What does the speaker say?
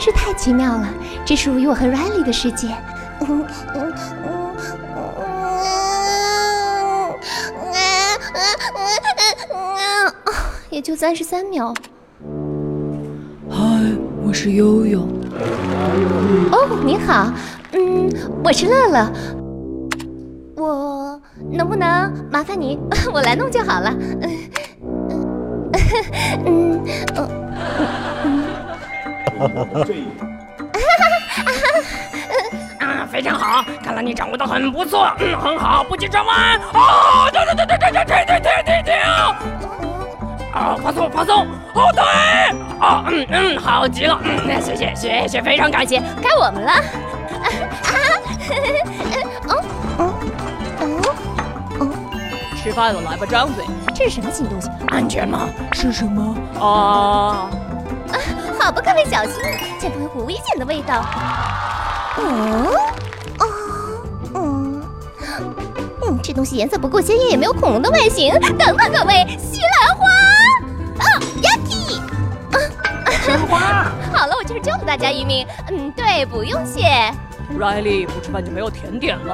是太奇妙了，这属于我和 Riley 的世界。嗯嗯嗯嗯，也就三十三秒。嗨，我是悠悠。哦，你好，嗯，我是乐乐。我能不能麻烦你，我来弄就好了。嗯嗯嗯嗯 啊，非常好，看来你掌握的很不错，嗯，很好，不急转弯。哦，停停停停停停停停停！啊，放松放松，后退。哦，嗯嗯，好极了，嗯，谢谢谢谢，非常感谢，该我们了。啊啊！吃饭了，来吧，张嘴。这是什么新东西？安全吗？是什么？啊！啊好吧，各位小心，前方有股危险的味道。嗯，啊，嗯，嗯，这东西颜色不够鲜艳，也没有恐龙的外形。等等，各位，西兰花，啊，Yaki，西兰花。好了，我就是救了大家一命。嗯，对，不用谢。Riley，不吃饭就没有甜点了。